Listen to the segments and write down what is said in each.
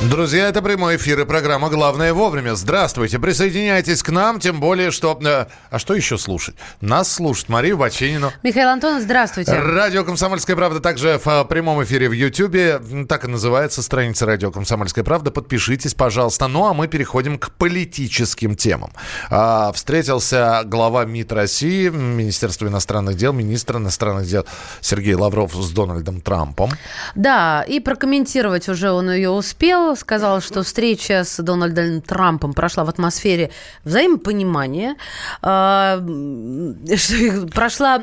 Друзья, это прямой эфир и программа «Главное вовремя». Здравствуйте, присоединяйтесь к нам, тем более, что... Э, а что еще слушать? Нас слушать Марию Бачинину. Михаил Антонов, здравствуйте. Радио «Комсомольская правда» также в э, прямом эфире в Ютьюбе. Так и называется страница радио «Комсомольская правда». Подпишитесь, пожалуйста. Ну, а мы переходим к политическим темам. А, встретился глава МИД России, Министерства иностранных дел, министр иностранных дел Сергей Лавров с Дональдом Трампом. Да, и прокомментировать уже он ее успел сказал, что встреча с Дональдом Трампом прошла в атмосфере взаимопонимания, а, прошла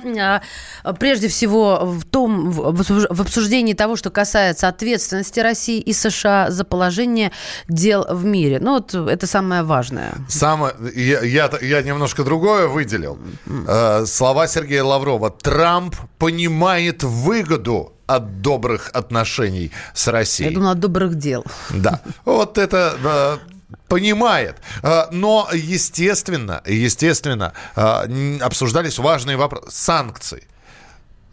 а, прежде всего в том, в обсуждении того, что касается ответственности России и США за положение дел в мире. Ну вот это самое важное. Самое, я, я, я немножко другое выделил. Э, слова Сергея Лаврова. Трамп понимает выгоду от добрых отношений с Россией. Я думала, от добрых дел. Да. Вот это понимает. А, но, естественно, естественно, а, обсуждались важные вопросы. Санкции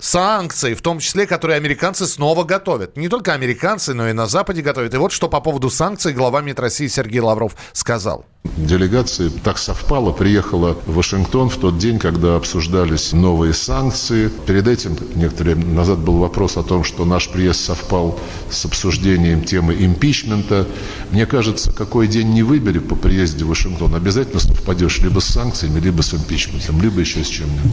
санкции, в том числе, которые американцы снова готовят. Не только американцы, но и на Западе готовят. И вот что по поводу санкций глава МИД России Сергей Лавров сказал. Делегация так совпало, приехала в Вашингтон в тот день, когда обсуждались новые санкции. Перед этим, некоторое назад был вопрос о том, что наш приезд совпал с обсуждением темы импичмента. Мне кажется, какой день не выбери по приезде в Вашингтон, обязательно совпадешь либо с санкциями, либо с импичментом, либо еще с чем-нибудь.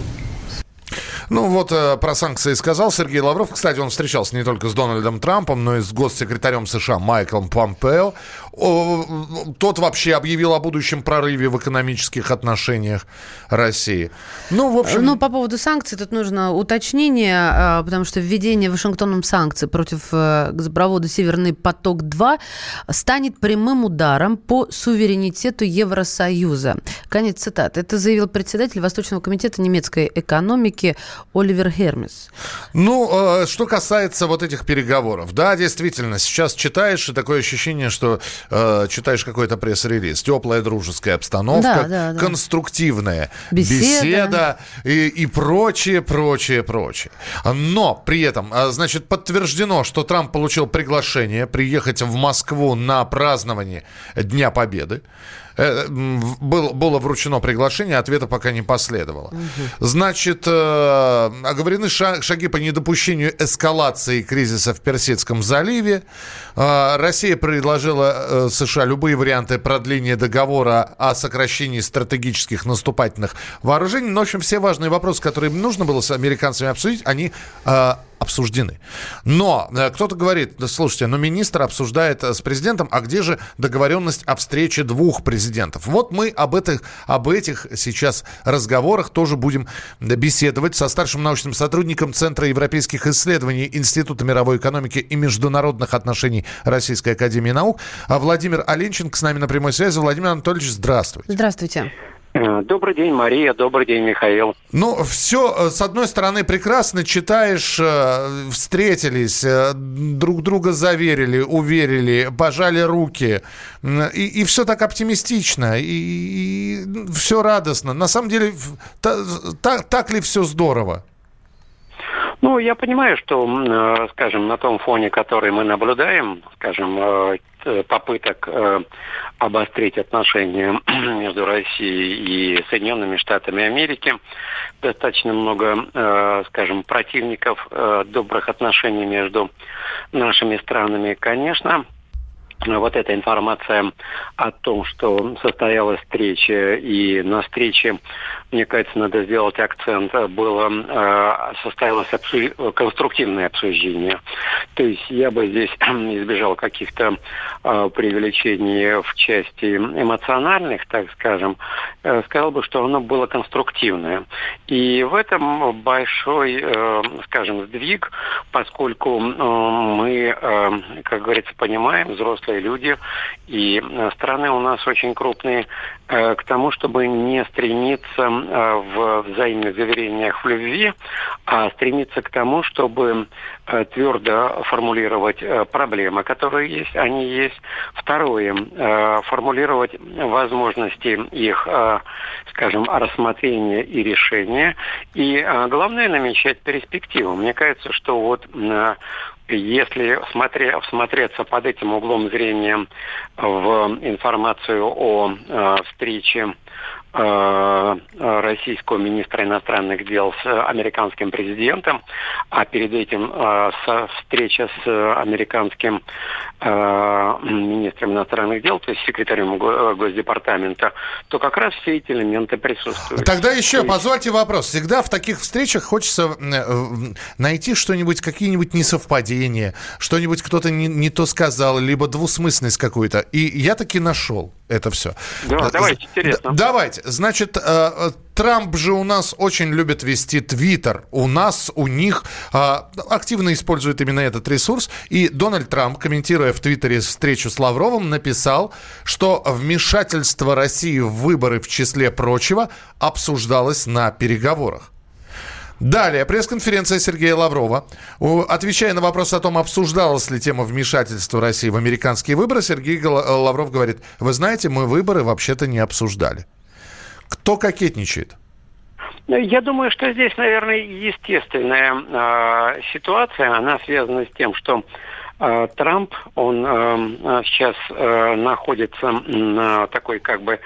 Ну вот э, про санкции сказал Сергей Лавров. Кстати, он встречался не только с Дональдом Трампом, но и с госсекретарем США Майклом Помпео. Тот вообще объявил о будущем прорыве в экономических отношениях России. Ну, в общем... Ну, по поводу санкций тут нужно уточнение, а, потому что введение Вашингтоном санкций против э, газопровода «Северный поток-2» станет прямым ударом по суверенитету Евросоюза. Конец цитаты. Это заявил председатель Восточного комитета немецкой экономики Оливер Хермес. Ну, э, что касается вот этих переговоров. Да, действительно, сейчас читаешь, и такое ощущение, что э, читаешь какой-то пресс-релиз. Теплая дружеская обстановка, да, да, да. конструктивная беседа, беседа и, и прочее, прочее, прочее. Но при этом, э, значит, подтверждено, что Трамп получил приглашение приехать в Москву на празднование Дня Победы. Э, был, было вручено приглашение, ответа пока не последовало. Угу. Значит, э, оговорены шаги по недопущению эскалации кризиса в Персидском заливе. Э, Россия предложила США любые варианты продления договора о сокращении стратегических наступательных вооружений. Но, в общем, все важные вопросы, которые нужно было с американцами обсудить, они обсуждены. Но э, кто-то говорит, да, слушайте, но министр обсуждает э, с президентом, а где же договоренность о встрече двух президентов? Вот мы об этих, об этих сейчас разговорах тоже будем беседовать со старшим научным сотрудником Центра европейских исследований Института мировой экономики и международных отношений Российской Академии Наук. А Владимир Оленченко с нами на прямой связи. Владимир Анатольевич, здравствуйте. Здравствуйте. Э, добрый день, Мария. Добрый день, Михаил. Ну, все, э, с одной стороны, прекрасно читаешь, э, встретились, друг друга заверили, уверили, пожали руки. И, и все так оптимистично, и, и все радостно. На самом деле, так, так ли все здорово? Ну, я понимаю, что, скажем, на том фоне, который мы наблюдаем, скажем, попыток обострить отношения между Россией и Соединенными Штатами Америки. Достаточно много, э, скажем, противников э, добрых отношений между нашими странами. Конечно, вот эта информация о том, что состоялась встреча, и на встрече, мне кажется, надо сделать акцент, было, э, состоялось обсуж... конструктивное обсуждение. То есть я бы здесь избежал каких-то э, преувеличений в части эмоциональных, так скажем, э, сказал бы, что оно было конструктивное. И в этом большой, э, скажем, сдвиг, поскольку э, мы, э, как говорится, понимаем, взрослые взрослые люди, и страны у нас очень крупные, к тому, чтобы не стремиться в взаимных заверениях в любви, а стремиться к тому, чтобы твердо формулировать проблемы, которые есть, они есть. Второе, формулировать возможности их, скажем, рассмотрения и решения. И главное, намечать перспективу. Мне кажется, что вот если смотря, всмотреться под этим углом зрения в информацию о э, встрече Э, российского министра иностранных дел с американским президентом, а перед этим э, со встреча с американским э, министром иностранных дел, то есть секретарем Госдепартамента, то как раз все эти элементы присутствуют. Тогда еще есть... позвольте вопрос. Всегда в таких встречах хочется найти что-нибудь, какие-нибудь несовпадения, что-нибудь кто-то не, не то сказал, либо двусмысленность какую-то. И я таки нашел это все. Да, давайте, интересно. Давайте. Значит, э, э, Трамп же у нас очень любит вести Твиттер. У нас, у них э, активно использует именно этот ресурс. И Дональд Трамп, комментируя в Твиттере встречу с Лавровым, написал, что вмешательство России в выборы, в числе прочего, обсуждалось на переговорах. Далее, пресс-конференция Сергея Лаврова. Отвечая на вопрос о том, обсуждалась ли тема вмешательства России в американские выборы, Сергей Лавров говорит, вы знаете, мы выборы вообще-то не обсуждали. Кто кокетничает? Я думаю, что здесь, наверное, естественная э, ситуация. Она связана с тем, что э, Трамп, он э, сейчас э, находится на такой как бы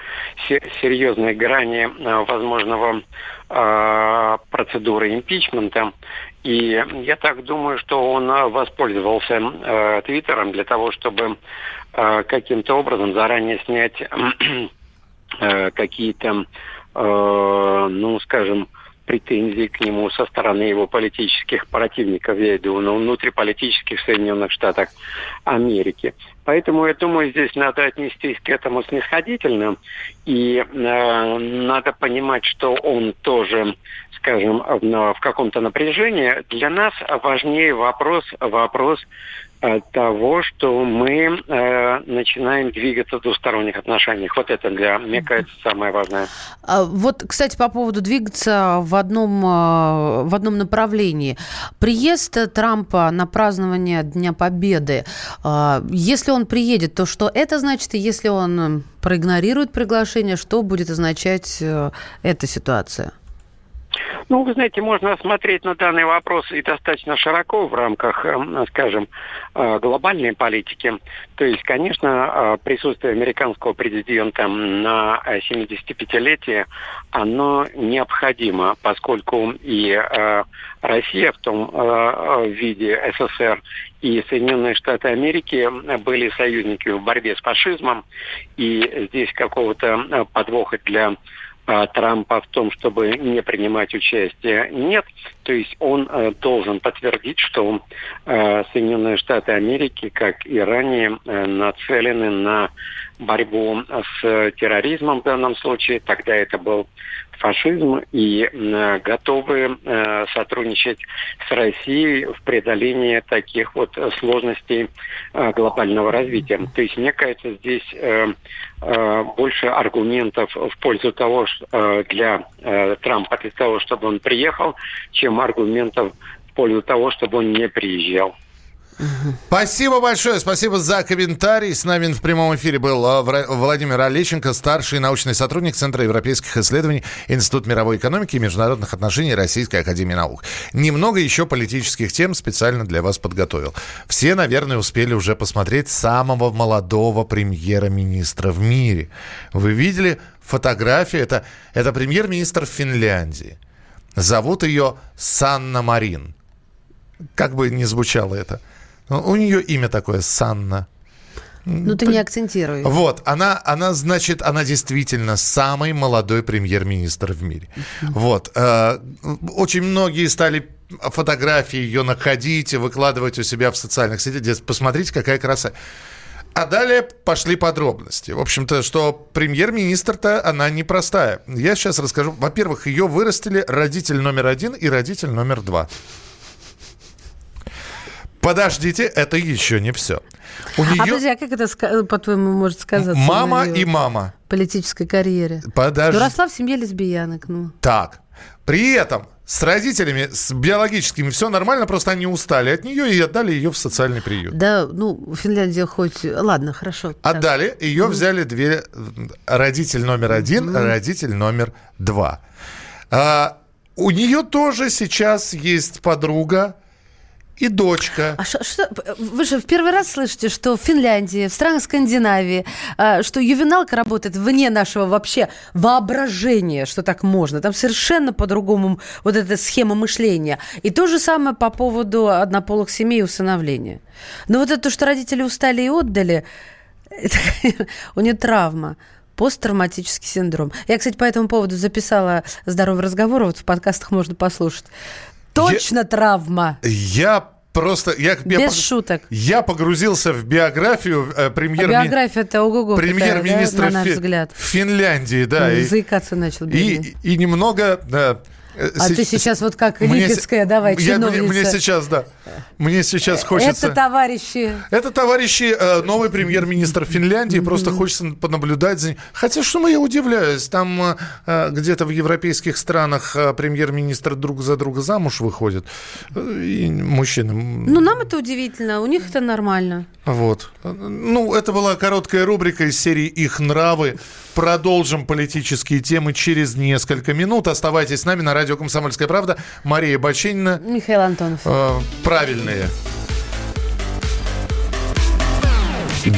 серьезной грани э, возможного э, процедуры импичмента. И я так думаю, что он воспользовался э, Твиттером для того, чтобы э, каким-то образом заранее снять э, какие-то Э, ну, скажем, претензий к нему со стороны его политических противников, я иду, но внутриполитических в Соединенных Штатах Америки. Поэтому, я думаю, здесь надо отнестись к этому снисходительно, и э, надо понимать, что он тоже, скажем, в, в каком-то напряжении. Для нас важнее вопрос, вопрос того, что мы э, начинаем двигаться в двусторонних отношениях. Вот это для, мне кажется, самое важное. А, вот, кстати, по поводу двигаться в одном, э, в одном направлении. Приезд Трампа на празднование Дня Победы, э, если он приедет, то что это значит? И если он проигнорирует приглашение, что будет означать э, эта ситуация? Ну, вы знаете, можно смотреть на данный вопрос и достаточно широко в рамках, эм, скажем, э, глобальной политики. То есть, конечно, э, присутствие американского президента на 75-летие, оно необходимо, поскольку и э, Россия в том виде СССР и Соединенные Штаты Америки были союзники в борьбе с фашизмом, и здесь какого-то подвоха для Трампа в том, чтобы не принимать участие, нет. То есть он э, должен подтвердить, что э, Соединенные Штаты Америки, как и ранее, э, нацелены на борьбу с терроризмом в данном случае. Тогда это был фашизм и э, готовы э, сотрудничать с Россией в преодолении таких вот сложностей э, глобального развития. То есть, мне кажется, здесь больше аргументов в пользу того, для Трампа, для того, чтобы он приехал, чем аргументов в пользу того, чтобы он не приезжал. Спасибо большое, спасибо за комментарий. С нами в прямом эфире был а, Владимир Олещенко, старший научный сотрудник Центра европейских исследований, Институт мировой экономики и международных отношений Российской Академии Наук. Немного еще политических тем специально для вас подготовил. Все, наверное, успели уже посмотреть самого молодого премьера-министра в мире. Вы видели фотографию? Это, это премьер-министр Финляндии. Зовут ее Санна Марин. Как бы ни звучало это – у нее имя такое, Санна. Ну, ты не акцентируй. Вот, она, она, значит, она действительно самый молодой премьер-министр в мире. Вот. Э, очень многие стали фотографии ее находить, выкладывать у себя в социальных сетях. Посмотрите, какая краса. А далее пошли подробности. В общем-то, что премьер-министр-то она непростая. Я сейчас расскажу. Во-первых, ее вырастили родитель номер один и родитель номер два. Подождите, это еще не все. У нее... А подожди, а как это, по-твоему, может сказаться? Мама и мама. Политической карьере. Подожди. Ну, росла в семье лесбиянок. Ну. Так. При этом с родителями, с биологическими все нормально, просто они устали от нее и отдали ее в социальный приют. Да, ну, Финляндия хоть... Ладно, хорошо. Отдали, так. ее взяли две... Родитель номер один, mm. родитель номер два. А, у нее тоже сейчас есть подруга, и дочка. А что, что, вы же в первый раз слышите, что в Финляндии, в странах Скандинавии, а, что ювеналка работает вне нашего вообще воображения, что так можно. Там совершенно по-другому вот эта схема мышления. И то же самое по поводу однополых семей и усыновления. Но вот это то, что родители устали и отдали, это, у нее травма посттравматический синдром. Я, кстати, по этому поводу записала здоровый разговор, вот в подкастах можно послушать. Точно я, травма. Я просто... Я, Без я, шуток. Я погрузился в биографию э, премьер... А биография это ого-го Премьер-министра да, Фи... Финляндии, да. И, заикаться начал. И, и немного... Да, а с... ты сейчас вот как мне, Липецкая, давай, я, мне, мне сейчас, да. Мне сейчас хочется... Это товарищи... Это товарищи, э, новый премьер-министр Финляндии. Mm-hmm. Просто хочется понаблюдать за ним. Хотя, что я удивляюсь, там э, где-то в европейских странах премьер-министр друг за друга замуж выходит. И мужчины... Ну, нам это удивительно, у них это нормально. Вот. Ну, это была короткая рубрика из серии «Их нравы». Продолжим политические темы через несколько минут. Оставайтесь с нами на радио «Комсомольская правда». Мария Бачинина. Михаил Антонов. Э, правильные.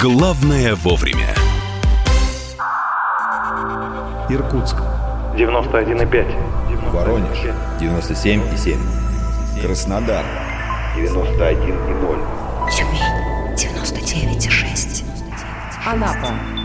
Главное вовремя. Иркутск. 91,5. Воронеж. 97,7. Краснодар. 91,0. Тюмень. 99,6. Анапа.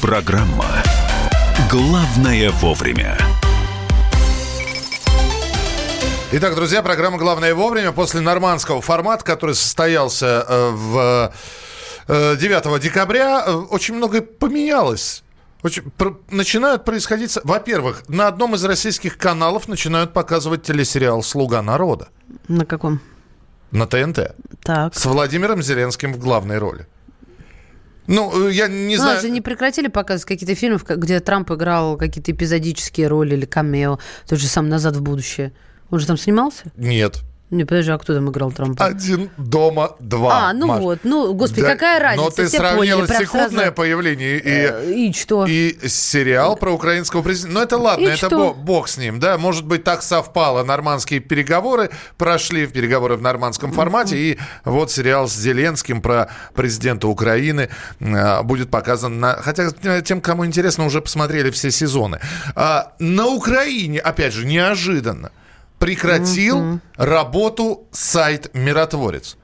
Программа «Главное вовремя». Итак, друзья, программа «Главное вовремя» после нормандского формата, который состоялся э, в 9 э, декабря, э, очень многое поменялось. Очень, про, начинают происходить... Во-первых, на одном из российских каналов начинают показывать телесериал «Слуга народа». На каком? На ТНТ. Так. С Владимиром Зеленским в главной роли. Ну, э, я не ну, знаю. же не прекратили показывать какие-то фильмы, где Трамп играл какие-то эпизодические роли или камео. Тот же сам «Назад в будущее». Он же там снимался? Нет. Не, подожди, а кто там играл Трампа? Один дома два. А, ну Маш. вот, ну, господи, да, какая разница? Но ты Все сравнила поняли, секундное сразу... появление и, э, и что? И сериал про украинского президента. Ну, это ладно, и это бог, бог с ним, да. Может быть, так совпало. Нормандские переговоры прошли, переговоры в нормандском формате, mm-hmm. и вот сериал с Зеленским про президента Украины э, будет показан на... Хотя э, тем, кому интересно, уже посмотрели все сезоны. А, на Украине, опять же, неожиданно прекратил mm-hmm. работу сайт «Миротворец».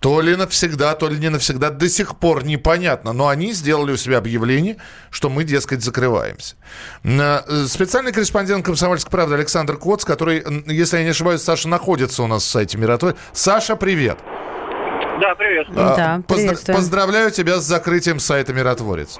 То ли навсегда, то ли не навсегда, до сих пор непонятно. Но они сделали у себя объявление, что мы, дескать, закрываемся. Э, специальный корреспондент «Комсомольской правды» Александр Коц, который, если я не ошибаюсь, Саша находится у нас в сайте «Миротворец». Саша, привет. Да, привет. А, да, Поздра- поздравляю тебя с закрытием сайта «Миротворец».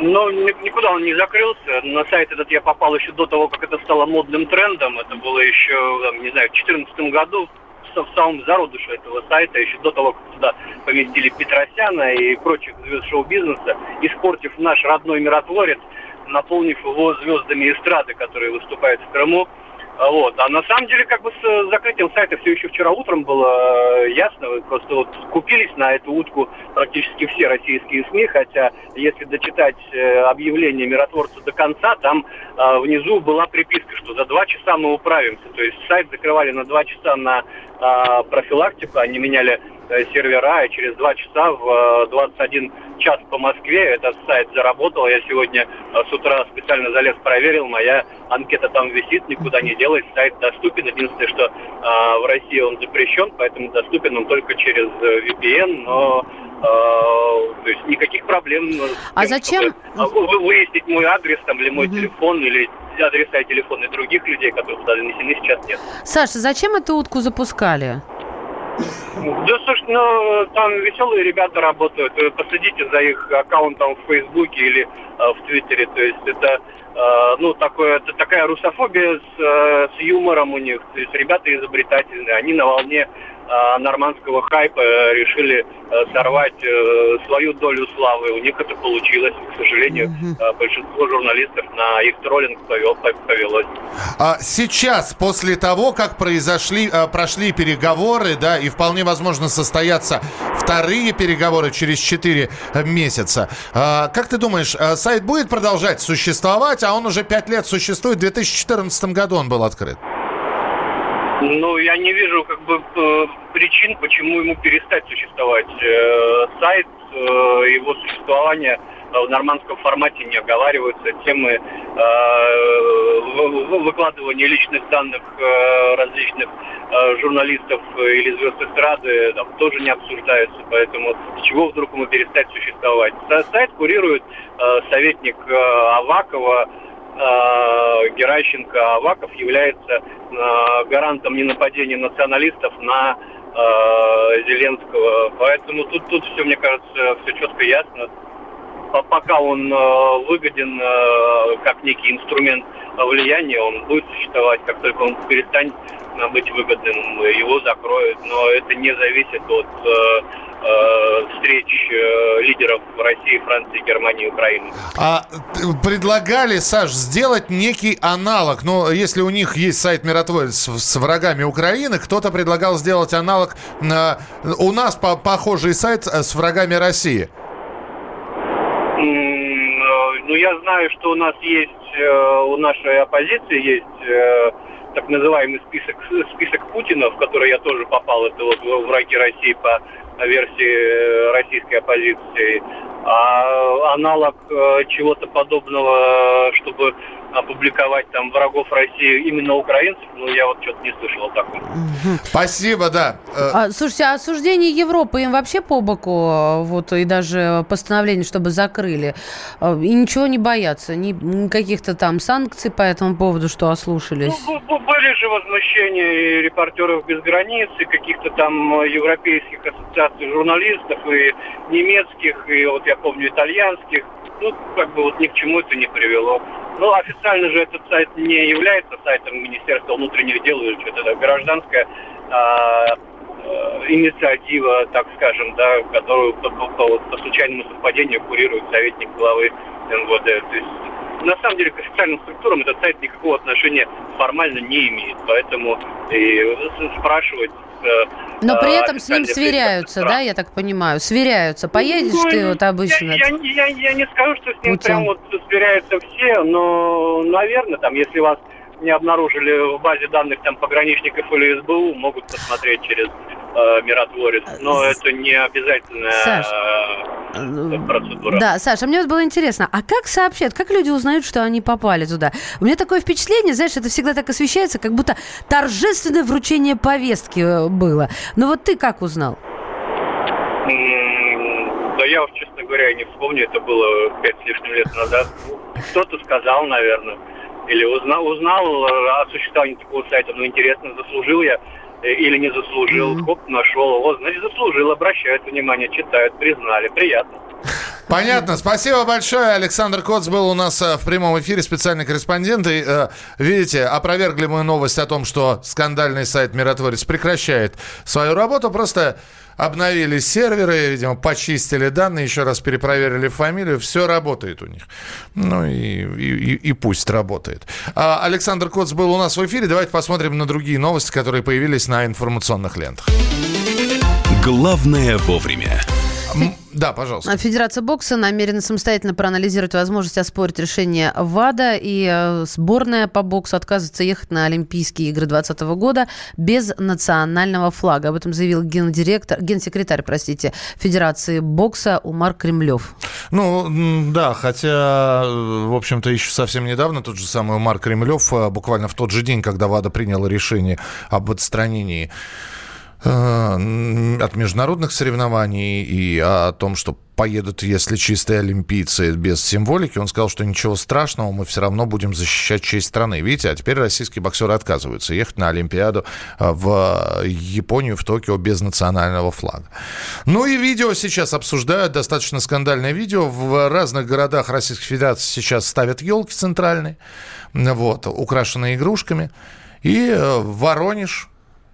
Но никуда он не закрылся. На сайт этот я попал еще до того, как это стало модным трендом. Это было еще, не знаю, в 2014 году, в самом зародыше этого сайта, еще до того, как туда поместили Петросяна и прочих звезд шоу-бизнеса, испортив наш родной миротворец, наполнив его звездами эстрады, которые выступают в Крыму. Вот. А на самом деле, как бы с э, закрытием сайта все еще вчера утром было э, ясно. Просто вот купились на эту утку практически все российские СМИ, хотя если дочитать э, объявление миротворца до конца, там внизу была приписка, что за два часа мы управимся. То есть сайт закрывали на два часа на профилактику, они меняли э, сервера, и через два часа в 21 час по Москве этот сайт заработал. Я сегодня с утра специально залез, проверил, моя анкета там висит, никуда не делась, сайт доступен. Единственное, что в России он запрещен, поэтому доступен он только через VPN, но то есть никаких проблем. А тем, зачем? Выяснить мой адрес там, или мой угу. телефон, или адреса и телефоны других людей, которые туда занесены, сейчас нет. Саша, зачем эту утку запускали? Да, слушай, ну, там веселые ребята работают. Посадите за их аккаунтом в Фейсбуке или в Твиттере. То есть это, э, ну, такое, это такая русофобия с, э, с юмором у них. То есть ребята изобретательные. Они на волне Э, нормандского хайпа решили э, сорвать э, свою долю славы. У них это получилось. К сожалению, угу. большинство журналистов на их троллинг повелось. А сейчас, после того, как произошли, прошли переговоры, да, и вполне возможно состоятся вторые переговоры через 4 месяца, как ты думаешь, сайт будет продолжать существовать, а он уже 5 лет существует, в 2014 году он был открыт? Ну, я не вижу как бы э, причин, почему ему перестать существовать. Э, сайт, э, его существование в нормандском формате не оговариваются. Темы выкладывания личных данных различных журналистов или звезд эстрады там, тоже не обсуждаются. Поэтому с чего вдруг ему перестать существовать? Сайт курирует советник Авакова, э, Геращенко Аваков является э, гарантом ненападения националистов на э, Зеленского. Поэтому тут, тут все, мне кажется, все четко ясно. Пока он э, выгоден э, как некий инструмент влияния, он будет существовать. Как только он перестанет быть выгодным, его закроют. Но это не зависит от э, встреч лидеров России, Франции, Германии, Украины. А предлагали, Саш, сделать некий аналог. Ну, если у них есть сайт миротворец с врагами Украины, кто-то предлагал сделать аналог. На... У нас по похожий сайт с врагами России. Ну, я знаю, что у нас есть, у нашей оппозиции есть так называемый список, список Путина, в который я тоже попал. Это вот враги России по версии российской оппозиции. А аналог э, чего-то подобного, чтобы опубликовать там врагов России именно украинцев, ну, я вот что-то не слышал о таком. Спасибо, да. Э, а, слушайте, а осуждение Европы им вообще по боку, вот, и даже постановление, чтобы закрыли, э, и ничего не боятся, ни каких-то там санкций по этому поводу, что ослушались? Ну, были же возмущения и репортеров без границ, и каких-то там европейских ассоциаций журналистов, и немецких, и вот я помню итальянских, ну, как бы вот ни к чему это не привело. Ну, официально же этот сайт не является сайтом Министерства внутренних дел, или что-то гражданская а, а, инициатива, так скажем, да, которую по, по, по, по случайному совпадению курирует советник главы МВД. То есть, на самом деле, к официальным структурам этот сайт никакого отношения формально не имеет. Поэтому и спрашивать Э, Но при этом с ним сверяются, да, я так понимаю? Сверяются. Поедешь ну, ты вот обычно? Я, я, я, я не скажу, что с ним путем. прям вот сверяются все, но, наверное, там, если вас не обнаружили в базе данных там пограничников или СБУ, могут посмотреть через э, миротворец. Но это не обязательная Саш, э, процедура. Да, Саша, мне вот было интересно, а как сообщают, как люди узнают, что они попали туда? У меня такое впечатление, знаешь, это всегда так освещается, как будто торжественное вручение повестки э, было. Но вот ты как узнал? Да я честно говоря, не вспомню, это было пять с лишним лет назад. Кто-то сказал, наверное или узнал, узнал о существовании такого сайта, ну интересно, заслужил я э, или не заслужил, mm-hmm. хоп, нашел, вот, значит, заслужил, обращают внимание, читают, признали, приятно. Понятно. Спасибо большое. Александр Коц был у нас э, в прямом эфире, специальный корреспондент. И, э, видите, опровергли мы новость о том, что скандальный сайт «Миротворец» прекращает свою работу. Просто обновили серверы, видимо, почистили данные, еще раз перепроверили фамилию, все работает у них. Ну и, и, и пусть работает. А Александр Коц был у нас в эфире. Давайте посмотрим на другие новости, которые появились на информационных лентах. Главное вовремя. Да, пожалуйста. Федерация бокса намерена самостоятельно проанализировать возможность оспорить решение ВАДА, и э, сборная по боксу отказывается ехать на Олимпийские игры 2020 года без национального флага. Об этом заявил гендиректор, генсекретарь, простите, Федерации бокса Умар Кремлев. Ну, да, хотя, в общем-то, еще совсем недавно тот же самый Умар Кремлев, э, буквально в тот же день, когда ВАДА приняла решение об отстранении Э, от международных соревнований и о том, что поедут, если чистые олимпийцы без символики, он сказал, что ничего страшного, мы все равно будем защищать честь страны. Видите, а теперь российские боксеры отказываются ехать на Олимпиаду э, в Японию, в Токио без национального флага. Ну и видео сейчас обсуждают, достаточно скандальное видео. В разных городах Российской Федерации сейчас ставят елки центральные, вот, украшенные игрушками. И э, Воронеж,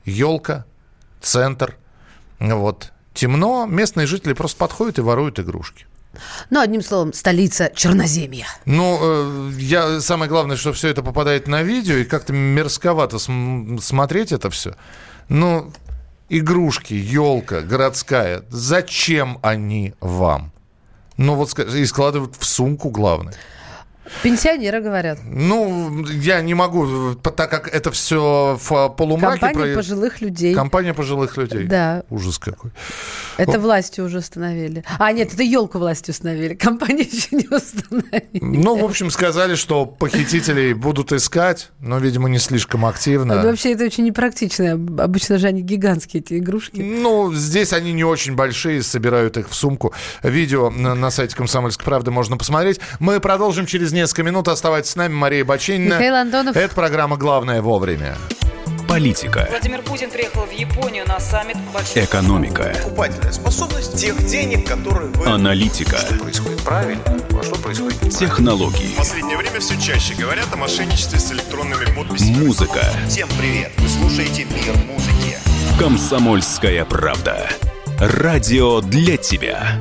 елка, центр. Вот. Темно, местные жители просто подходят и воруют игрушки. Ну, одним словом, столица Черноземья. Ну, э, я, самое главное, что все это попадает на видео, и как-то мерзковато см- смотреть это все. Ну, игрушки, елка городская, зачем они вам? Ну, вот и складывают в сумку, главное. Пенсионеры говорят. Ну, я не могу, так как это все в полумраке. Компания про... пожилых людей. Компания пожилых людей. Да. Ужас какой. Это власти уже установили. А, нет, это елку власти установили. Компания еще не установили. Ну, в общем, сказали, что похитителей будут искать, но, видимо, не слишком активно. А, вообще, это очень непрактично. Обычно же они гигантские, эти игрушки. Ну, здесь они не очень большие, собирают их в сумку. Видео на, на сайте «Комсомольской правды» можно посмотреть. Мы продолжим через несколько минут. Оставайтесь с нами. Мария Бачинина. Михаил Антонов. Это программа «Главное вовремя». Политика. Владимир Путин приехал в Японию на саммит большой... Экономика. Покупательная способность тех денег, которые вы... Аналитика. Что происходит правильно, а что происходит Технологии. В последнее время все чаще говорят о мошенничестве с электронными подписями. Музыка. Всем привет! Вы слушаете «Мир музыки». Комсомольская правда. Радио для тебя.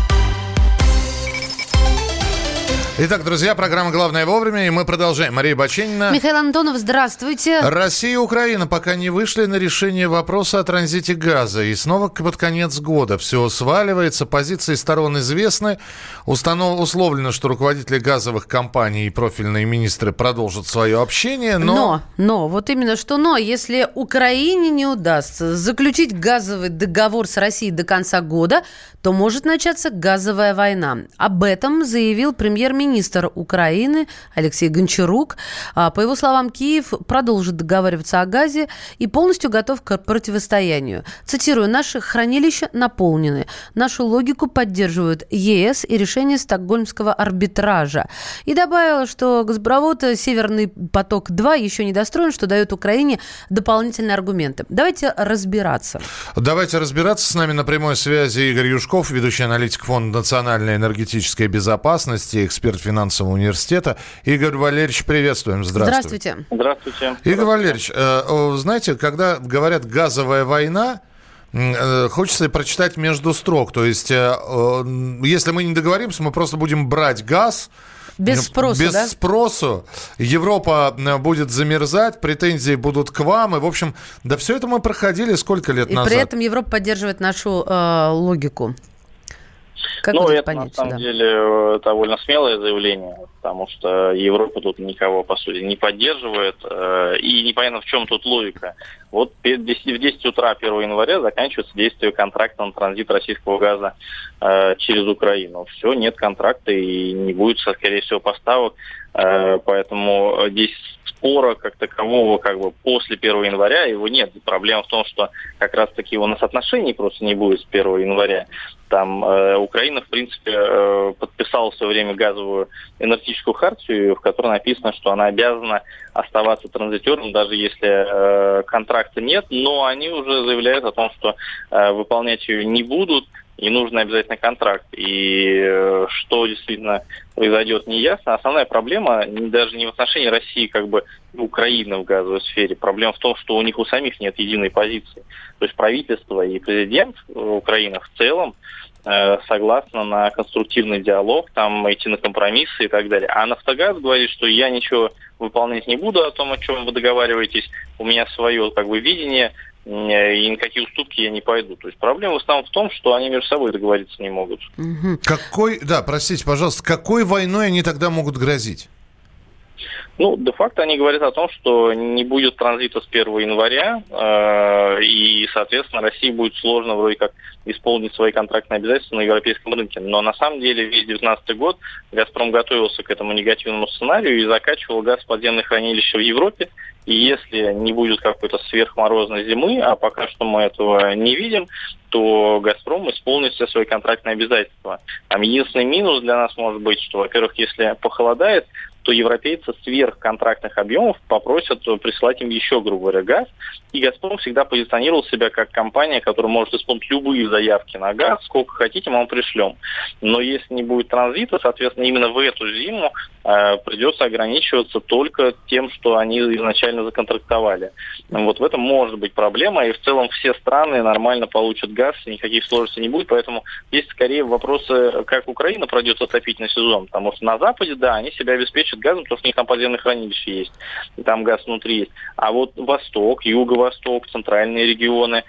Итак, друзья, программа «Главное вовремя», и мы продолжаем. Мария Баченина. Михаил Антонов, здравствуйте. Россия и Украина пока не вышли на решение вопроса о транзите газа. И снова под конец года все сваливается, позиции сторон известны. Установ... Условлено, что руководители газовых компаний и профильные министры продолжат свое общение, но... Но, но, вот именно что но. Если Украине не удастся заключить газовый договор с Россией до конца года, то может начаться газовая война. Об этом заявил премьер-министр Украины Алексей Гончарук. А, по его словам, Киев продолжит договариваться о газе и полностью готов к противостоянию. Цитирую, «Наши хранилища наполнены. Нашу логику поддерживают ЕС и решение Стокгольмского арбитража». И добавила, что газопровод «Северный поток-2» еще не достроен, что дает Украине дополнительные аргументы. Давайте разбираться. Давайте разбираться. С нами на прямой связи Игорь Юшков ведущий аналитик Фонда национальной энергетической безопасности, эксперт финансового университета. Игорь Валерьевич, приветствуем. Здравствуйте. Здравствуйте. Здравствуйте. Игорь Валерьевич, э, знаете, когда говорят «газовая война», э, Хочется прочитать между строк. То есть, э, если мы не договоримся, мы просто будем брать газ, без спроса, Без да? спросу. Европа будет замерзать, претензии будут к вам. И, в общем, да все это мы проходили сколько лет и назад. И при этом Европа поддерживает нашу э, логику. Как ну, это понять, на самом да? деле э, довольно смелое заявление, потому что Европа тут никого, по сути, не поддерживает, э, и непонятно, в чем тут логика. Вот в 10, в 10 утра 1 января заканчивается действие контракта на транзит российского газа э, через Украину. Все, нет контракта и не будет, скорее всего, поставок, поэтому здесь спора как такового как бы после 1 января его нет. Проблема в том, что как раз-таки у нас отношений просто не будет с 1 января. Там э, Украина, в принципе, э, подписала в свое время газовую энергетическую хартию, в которой написано, что она обязана оставаться транзитером, даже если э, контракта нет, но они уже заявляют о том, что э, выполнять ее не будут, и нужен обязательно контракт. И э, что действительно произойдет, не ясно. Основная проблема даже не в отношении России, как бы Украины в газовой сфере. Проблема в том, что у них у самих нет единой позиции. То есть правительство и президент Украины в целом э, согласна на конструктивный диалог, там идти на компромиссы и так далее. А «Нафтогаз» говорит, что я ничего выполнять не буду о том, о чем вы договариваетесь, у меня свое как бы видение, и никакие уступки я не пойду. То есть проблема в основном в том, что они между собой договориться не могут. Какой, да, простите, пожалуйста, какой войной они тогда могут грозить? Ну, де-факто они говорят о том, что не будет транзита с 1 января, э, и, соответственно, России будет сложно вроде как исполнить свои контрактные обязательства на европейском рынке. Но на самом деле весь 2019 год «Газпром» готовился к этому негативному сценарию и закачивал газ в подземные хранилища в Европе. И если не будет какой-то сверхморозной зимы, а пока что мы этого не видим, то «Газпром» исполнит все свои контрактные обязательства. Там единственный минус для нас может быть, что, во-первых, если похолодает, то европейцы сверх контрактных объемов попросят присылать им еще, грубо говоря, газ. И «Газпром» всегда позиционировал себя как компания, которая может исполнить любые заявки на газ, сколько хотите, мы вам пришлем. Но если не будет транзита, соответственно, именно в эту зиму э, придется ограничиваться только тем, что они изначально законтрактовали. Вот в этом может быть проблема, и в целом все страны нормально получат газ, никаких сложностей не будет, поэтому есть скорее вопросы, как Украина пройдет отопительный сезон, потому что на Западе, да, они себя обеспечат газом, потому что у них там подземное хранилище есть, и там газ внутри есть. А вот Восток, Юго-Восток, центральные регионы,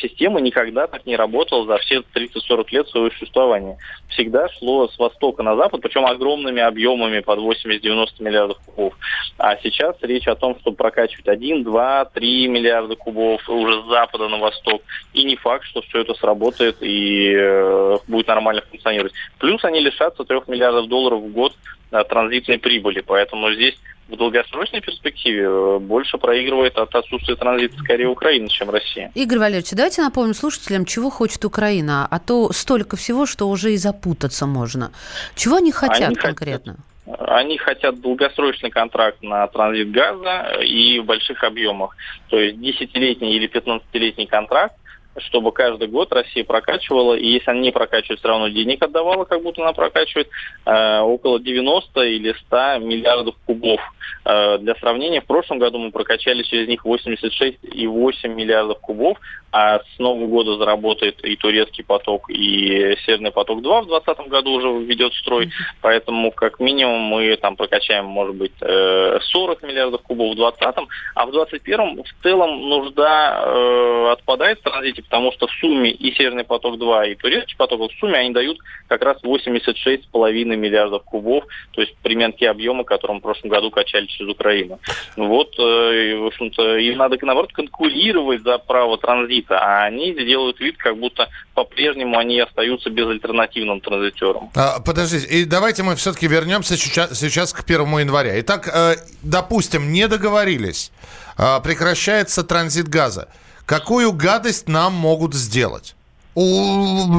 система никогда так не работала за все 30-40 лет своего существования. Всегда шло с востока на запад, причем огромными объемами под 80-90 миллиардов кубов. А сейчас речь о том, чтобы прокачивать 1, 2, 3 миллиарда кубов уже с запада на восток. И не факт, что все это сработает и э, будет нормально функционировать. Плюс они лишатся 3 миллиардов долларов в год э, транзитной прибыли. Поэтому здесь в долгосрочной перспективе э, больше проигрывает от отсутствия транзита скорее Украина, чем Россия. Игорь Валерьевич, давайте напомним слушателям, чего хочет Украина, а то столько всего, что уже и запутаться можно. Чего они хотят они конкретно? Хотят, они хотят долгосрочный контракт на транзит газа и в больших объемах. То есть десятилетний или 15-летний контракт, чтобы каждый год Россия прокачивала, и если она не прокачивает, все равно денег отдавала, как будто она прокачивает, э, около 90 или 100 миллиардов кубов. Э, для сравнения, в прошлом году мы прокачали через них 86,8 миллиардов кубов, а с Нового года заработает и турецкий поток, и Северный поток-2 в 2020 году уже ведет строй, поэтому как минимум мы там прокачаем, может быть, 40 э, миллиардов кубов в 2020, а в 2021 в целом нужда э, отпадает в транзите, потому что в сумме и Северный поток-2, и турецкий поток, в сумме они дают как раз 86,5 миллиардов кубов, то есть примерно те объемы, которые мы в прошлом году качали через Украину. Вот, э, в общем-то, им надо, наоборот, конкурировать за право транзита а они делают вид, как будто по-прежнему они остаются безальтернативным транзитером. А, подождите, и давайте мы все-таки вернемся сейчас, сейчас к 1 января. Итак, э, допустим, не договорились, э, прекращается транзит газа. Какую гадость нам могут сделать? У,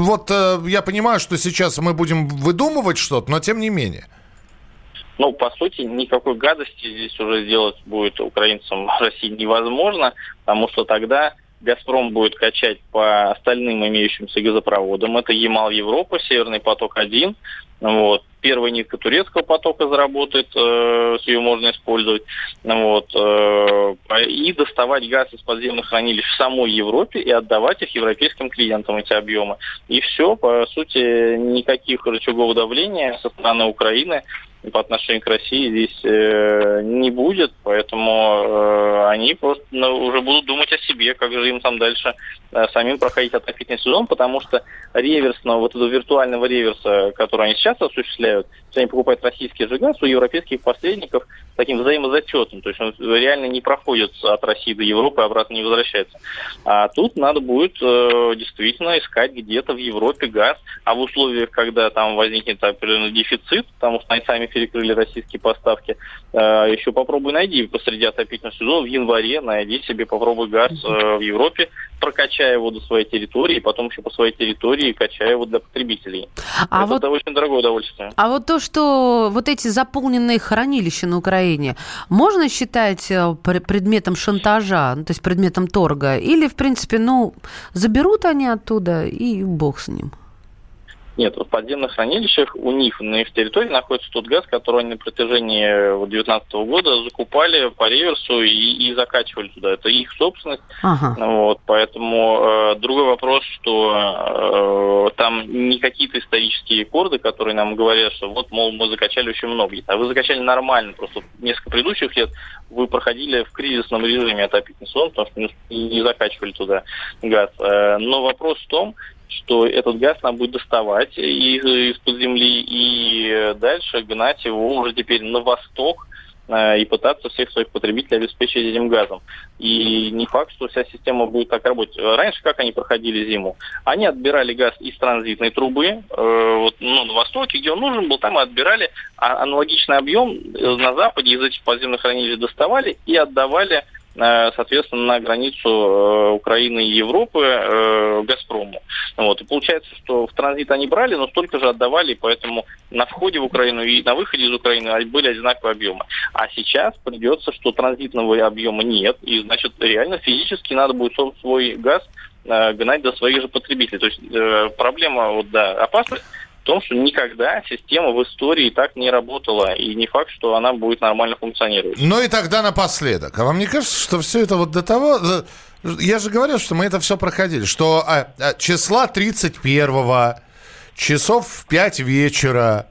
вот э, я понимаю, что сейчас мы будем выдумывать что-то, но тем не менее. Ну, по сути, никакой гадости здесь уже сделать будет украинцам в России невозможно, потому что тогда «Газпром» будет качать по остальным имеющимся газопроводам. Это Ямал-Европа, Северный поток-1. Вот. Первая нитка турецкого потока заработает, э, ее можно использовать. Вот, э, и доставать газ из подземных хранилищ в самой Европе и отдавать их европейским клиентам, эти объемы. И все, по сути, никаких рычагов давления со стороны Украины по отношению к России здесь э, не будет, поэтому э, они просто ну, уже будут думать о себе, как же им там дальше самим проходить отопительный сезон, потому что реверсного, вот этого виртуального реверса, который они сейчас осуществляют, если они покупают российский же газ, у европейских посредников таким взаимозачетом, то есть он реально не проходит от России до Европы, а обратно не возвращается. А тут надо будет э, действительно искать где-то в Европе газ, а в условиях, когда там возникнет определенный дефицит, потому что они сами перекрыли российские поставки. Э, еще попробуй найди посреди отопительного сезона в январе, найди себе, попробуй газ э, в Европе, прокачай его до своей территории, потом еще по своей территории качай его для потребителей. А Это вот, очень дорогое удовольствие. А вот то, что вот эти заполненные хранилища на Украине, можно считать э, предметом шантажа, ну, то есть предметом торга? Или, в принципе, ну, заберут они оттуда, и бог с ним? Нет, в подземных хранилищах у них на их территории находится тот газ, который они на протяжении 2019 года закупали по реверсу и, и закачивали туда. Это их собственность. Ага. Вот, поэтому э, другой вопрос, что э, там не какие-то исторические рекорды, которые нам говорят, что вот, мол, мы закачали очень много. А вы закачали нормально, просто несколько предыдущих лет вы проходили в кризисном режиме отопительный сезон, потому что не, не закачивали туда газ. Э, но вопрос в том, что этот газ нам будет доставать из, из-под земли и дальше гнать его уже теперь на восток э, и пытаться всех своих потребителей обеспечить этим газом. И не факт, что вся система будет так работать. Раньше как они проходили зиму? Они отбирали газ из транзитной трубы, э, вот, ну, на востоке, где он нужен был, там и отбирали а аналогичный объем на западе из этих подземных хранилищ доставали и отдавали Э, соответственно, на границу э, Украины и Европы э, Газпрому. Вот. И получается, что в транзит они брали, но столько же отдавали, поэтому на входе в Украину и на выходе из Украины были одинаковые объемы. А сейчас придется, что транзитного объема нет, и, значит, реально физически надо будет свой газ гнать до своих же потребителей. То есть проблема, вот, да, опасность в том, что никогда система в истории так не работала, и не факт, что она будет нормально функционировать. Ну и тогда напоследок. А вам не кажется, что все это вот до того... Я же говорил, что мы это все проходили, что а, а, числа 31 часов в 5 вечера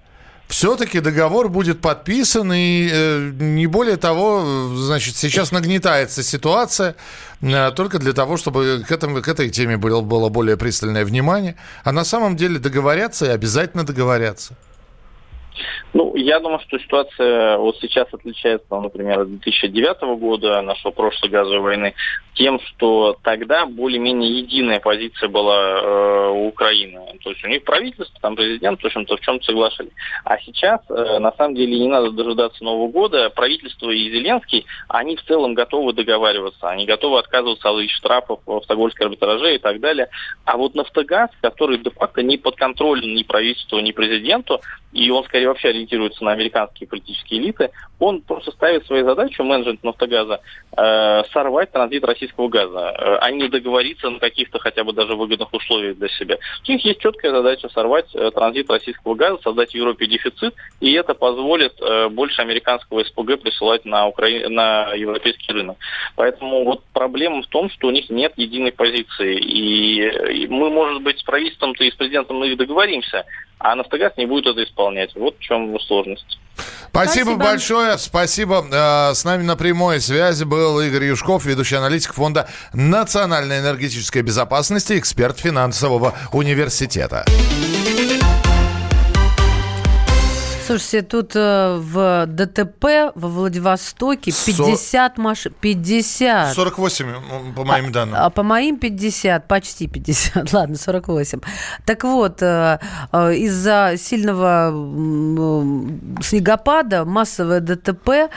все-таки договор будет подписан, и э, не более того, значит, сейчас нагнетается ситуация э, только для того, чтобы к, этому, к этой теме было, было более пристальное внимание. А на самом деле договорятся и обязательно договорятся. Ну, я думаю, что ситуация вот сейчас отличается, например, от 2009 года, нашего прошлой газовой войны, тем, что тогда более-менее единая позиция была э, у Украины. То есть у них правительство, там президент, в общем-то, в чем-то соглашались. А сейчас, э, на самом деле, не надо дожидаться Нового года. Правительство и Зеленский, они в целом готовы договариваться. Они готовы отказываться от штрафов в Стокгольмской арбитраже и так далее. А вот Нафтогаз, который де-факто не подконтролен ни правительству, ни президенту, и он скорее вообще ориентируется на американские политические элиты, он просто ставит свою задачу, менеджмент Нафтогаза, э, сорвать транзит российского газа, э, а не договориться на каких-то хотя бы даже выгодных условиях для себя. У них есть четкая задача сорвать э, транзит российского газа, создать в Европе дефицит, и это позволит э, больше американского СПГ присылать на, Укра... на европейский рынок. Поэтому вот проблема в том, что у них нет единой позиции. И, и мы, может быть, с правительством-то и с президентом мы договоримся, а Нафтогаз не будет это исполнять. Вот в чем сложность. Спасибо, Спасибо. большое. Спасибо. Э, с нами на прямой связи был Игорь Юшков, ведущий аналитик Фонда национальной энергетической безопасности, эксперт финансового университета. Слушайте, тут э, в ДТП во Владивостоке 50 машин. 50. 48, по моим а, данным. А, по моим 50, почти 50. Ладно, 48. Так вот, э, э, из-за сильного снегопада, массовое ДТП,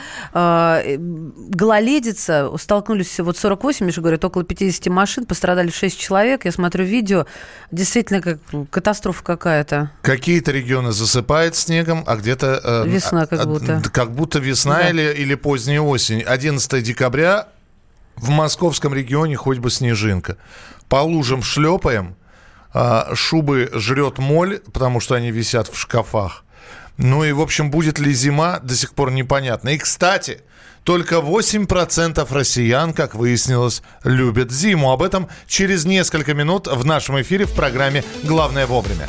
гололедица, столкнулись вот 48, еще говорят, около 50 машин, пострадали 6 человек. Я смотрю видео, действительно как катастрофа какая-то. Какие-то регионы засыпает снегом, а где-то... Э, весна как будто. Как будто весна да. или, или поздняя осень. 11 декабря в московском регионе хоть бы снежинка. По лужам шлепаем, э, шубы жрет моль, потому что они висят в шкафах. Ну и, в общем, будет ли зима, до сих пор непонятно. И, кстати, только 8% россиян, как выяснилось, любят зиму. Об этом через несколько минут в нашем эфире в программе «Главное вовремя».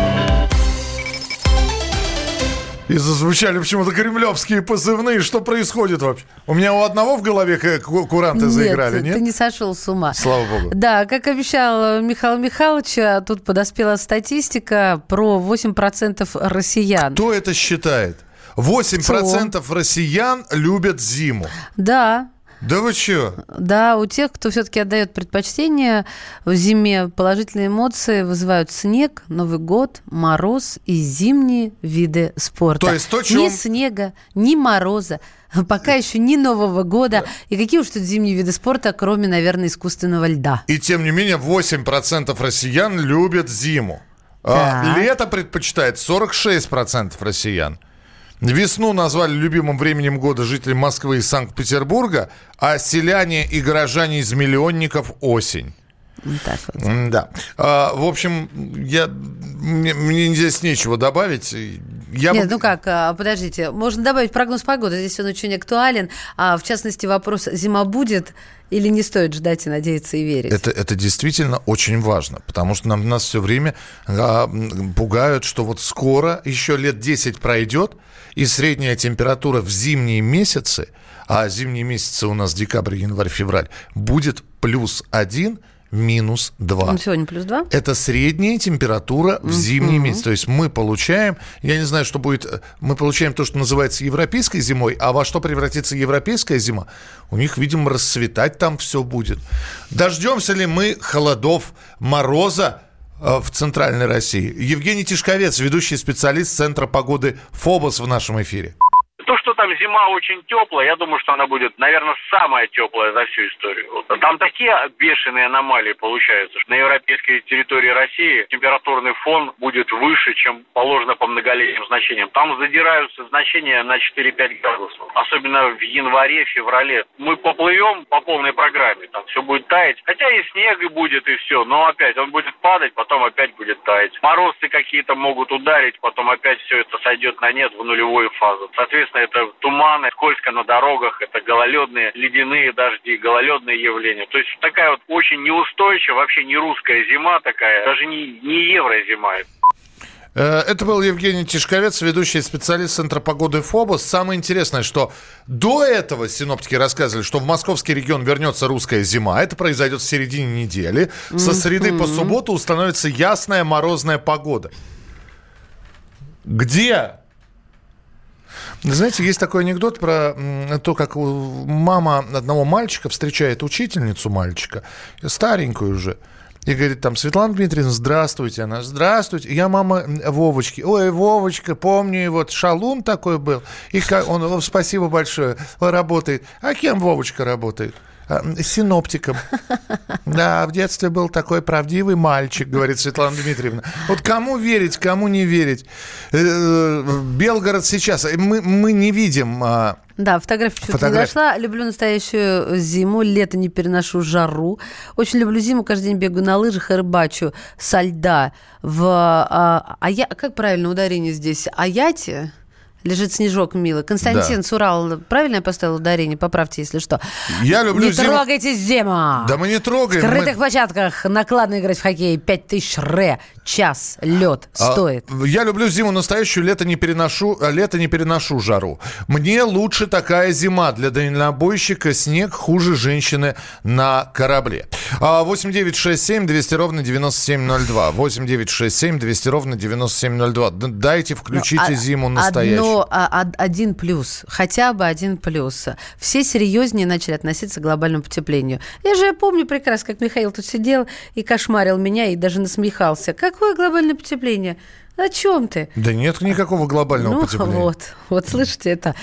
И зазвучали почему-то кремлевские позывные. Что происходит вообще? У меня у одного в голове куранты нет, заиграли, нет? ты не сошел с ума. Слава богу. Да, как обещал Михаил Михайлович, тут подоспела статистика про 8% россиян. Кто это считает? 8% Кто? россиян любят зиму. Да, да вы что? Да, у тех, кто все-таки отдает предпочтение в зиме, положительные эмоции вызывают снег, Новый год, мороз и зимние виды спорта. То есть то, чем... Ни снега, ни мороза, пока еще ни Нового года. И какие уж тут зимние виды спорта, кроме, наверное, искусственного льда. И тем не менее 8% россиян любят зиму. А лето предпочитает 46% россиян. Весну назвали любимым временем года жители Москвы и Санкт-Петербурга, а селяне и горожане из миллионников – осень. Так вот. Да. А, в общем, я, мне, мне здесь нечего добавить. Я Нет, бы... ну как, а, подождите, можно добавить прогноз погоды, здесь он очень актуален. А в частности, вопрос, зима будет или не стоит ждать и надеяться и верить? Это, это действительно очень важно, потому что нам, нас все время а, пугают, что вот скоро, еще лет 10 пройдет, и средняя температура в зимние месяцы, а зимние месяцы у нас декабрь, январь, февраль, будет плюс один, минус 2. Ну, сегодня плюс 2? Это средняя температура в зимний mm-hmm. месяц. То есть мы получаем, я не знаю, что будет, мы получаем то, что называется европейской зимой, а во что превратится европейская зима? У них, видимо, расцветать там все будет. Дождемся ли мы холодов, мороза? Э, в Центральной России. Евгений Тишковец, ведущий специалист Центра погоды ФОБОС в нашем эфире. Там зима очень теплая, я думаю, что она будет, наверное, самая теплая за всю историю. Там такие бешеные аномалии получаются, что на европейской территории России температурный фон будет выше, чем положено по многолетним значениям. Там задираются значения на 4-5 градусов. Особенно в январе, феврале. Мы поплывем по полной программе, там все будет таять. Хотя и снег и будет, и все. Но опять он будет падать, потом опять будет таять. Морозцы какие-то могут ударить, потом опять все это сойдет на нет в нулевую фазу. Соответственно, это туманы, скользко на дорогах, это гололедные ледяные дожди, гололедные явления. То есть такая вот очень неустойчивая, вообще не русская зима такая, даже не, не еврозима. Э, это был Евгений Тишковец, ведущий специалист Центра погоды ФОБОС. Самое интересное, что до этого синоптики рассказывали, что в московский регион вернется русская зима. Это произойдет в середине недели. Со среды по субботу установится ясная морозная погода. Где знаете, есть такой анекдот про то, как мама одного мальчика встречает учительницу мальчика, старенькую уже. И говорит там, Светлана Дмитриевна, здравствуйте. Она, здравствуйте. Я мама Вовочки. Ой, Вовочка, помню, вот шалун такой был. И он, спасибо большое, работает. А кем Вовочка работает? А, синоптиком. Да, в детстве был такой правдивый мальчик, говорит Светлана Дмитриевна. Вот кому верить, кому не верить. Э, Белгород сейчас, мы, мы не видим а, да, фотография чуть Фотограф... не дошла. Люблю настоящую зиму, лето не переношу жару. Очень люблю зиму, каждый день бегаю на лыжах и рыбачу со льда в... А, а я, как правильно ударение здесь? Аяте? Лежит снежок, милый. Константин да. Сурал, правильно я поставил ударение? Поправьте, если что. Я люблю Не зиму. трогайте зиму! Да мы не трогаем. В скрытых мы... площадках накладно играть в хоккей. 5000 ре, час, лед а, стоит. Я люблю зиму настоящую, лето не переношу, а лето не переношу жару. Мне лучше такая зима. Для дальнобойщика снег хуже женщины на корабле. 8967 200 ровно 9702. 8967 200 ровно 9702. Дайте, включите ну, а, зиму настоящую. А, один плюс, хотя бы один плюс. Все серьезнее начали относиться к глобальному потеплению. Я же помню прекрасно, как Михаил тут сидел и кошмарил меня, и даже насмехался. Какое глобальное потепление? О чем ты? Да нет никакого глобального ну, потепления. Вот, вот слышите, это,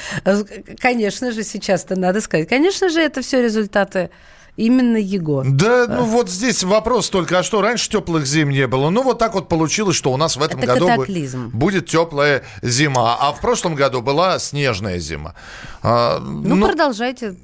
конечно же, сейчас-то надо сказать, конечно же, это все результаты именно его. Да, ну вот здесь вопрос только, а что, раньше теплых зим не было? Ну вот так вот получилось, что у нас в этом Это году катаклизм. будет теплая зима, а в прошлом году была снежная зима. А, ну, ну, продолжайте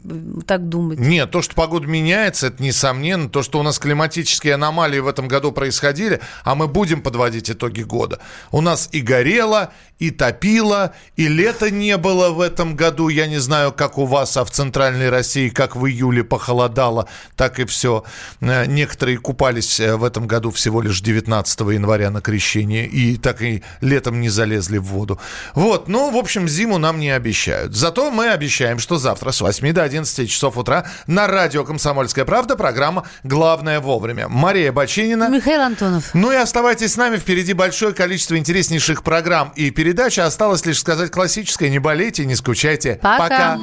так думать. Нет, то, что погода меняется, это несомненно. То, что у нас климатические аномалии в этом году происходили, а мы будем подводить итоги года. У нас и горело, и топило, и лета не было в этом году. Я не знаю, как у вас, а в Центральной России, как в июле похолодало так и все. Э, некоторые купались э, в этом году всего лишь 19 января на крещение и так и летом не залезли в воду. Вот, ну, в общем, зиму нам не обещают. Зато мы обещаем, что завтра с 8 до 11 часов утра на радио «Комсомольская правда» программа «Главное вовремя». Мария Бочинина. Михаил Антонов. Ну и оставайтесь с нами. Впереди большое количество интереснейших программ и передач. Осталось лишь сказать классическое. Не болейте, не скучайте. Пока. Пока.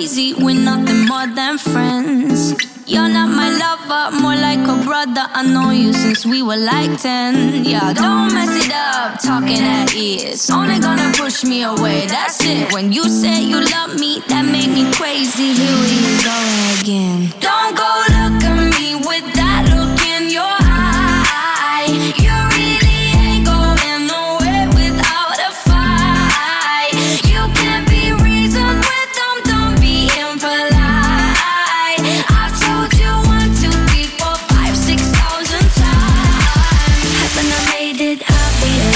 Crazy, we're nothing more than friends. You're not my lover, more like a brother. I know you since we were like 10. Yeah, don't mess it up, talking at ears. Only gonna push me away, that's it. When you say you love me, that made me crazy. Here we go again. Don't go look at me with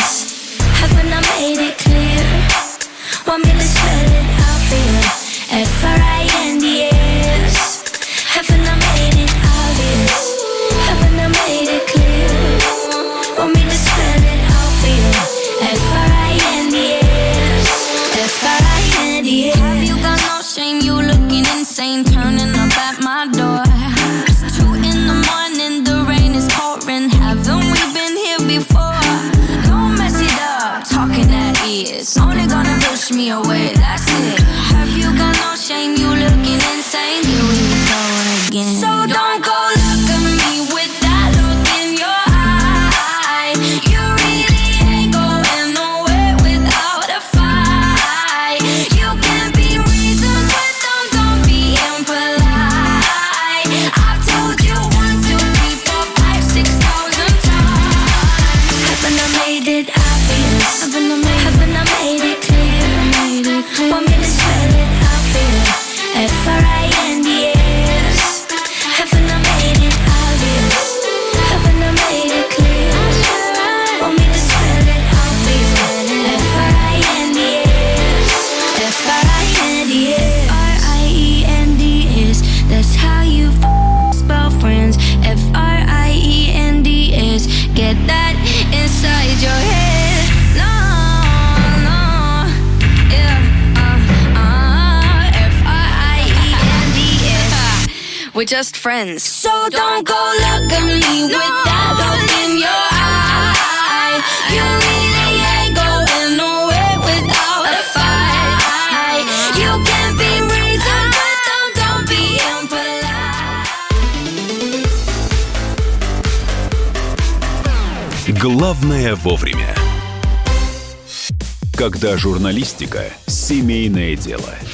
Haven't I made it clear? Want me to We're just friends. So don't go look at me no. with that look in your eye. You really ain't going nowhere without a fight. You can be reasoned, but don't, don't be impolite. Главное вовремя. Когда журналистика – семейное дело –